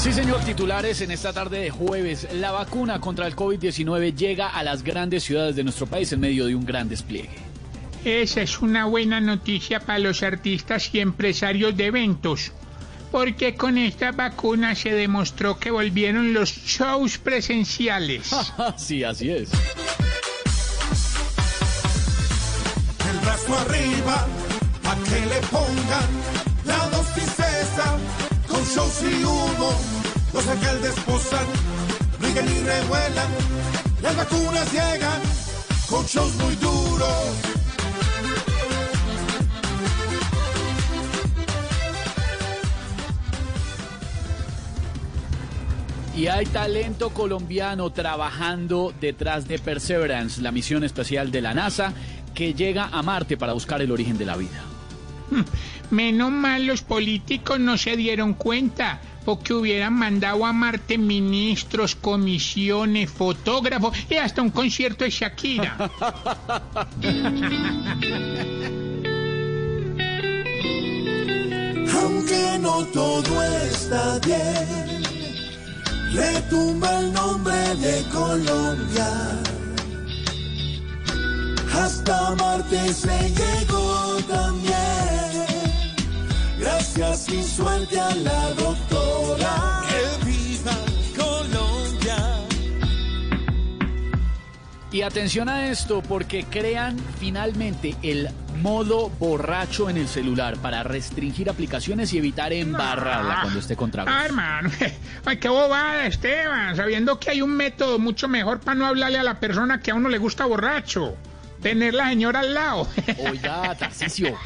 Sí, señor, titulares en esta tarde de jueves. La vacuna contra el COVID-19 llega a las grandes ciudades de nuestro país en medio de un gran despliegue. Esa es una buena noticia para los artistas y empresarios de eventos, porque con esta vacuna se demostró que volvieron los shows presenciales. sí, así es. El brazo arriba, a que le pongan shows y humo, los alcaldes posan, ríen y revuelan, las vacunas llegan, con shows muy duros. Y hay talento colombiano trabajando detrás de Perseverance, la misión espacial de la NASA, que llega a Marte para buscar el origen de la vida. Menos mal los políticos no se dieron cuenta, porque hubieran mandado a Marte ministros, comisiones, fotógrafos y hasta un concierto de Shakira. Aunque no todo está bien, retumba el nombre de Colombia. Hasta Marte se llegó también. Gracias y suerte a la doctora. Que viva Colombia. Y atención a esto, porque crean finalmente el modo borracho en el celular para restringir aplicaciones y evitar embarrarla cuando esté con tragos. Ah, hermano, ay, qué bobada, Esteban, sabiendo que hay un método mucho mejor para no hablarle a la persona que a uno le gusta borracho. Tener la señora al lado. Oiga, Tarcicio.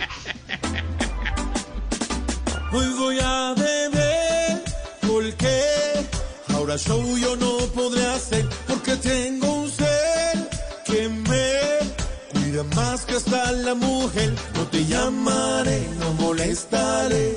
Hoy voy a beber porque ahora show yo no podré hacer porque tengo un ser que me cuida más que hasta la mujer. No te llamaré, no molestaré.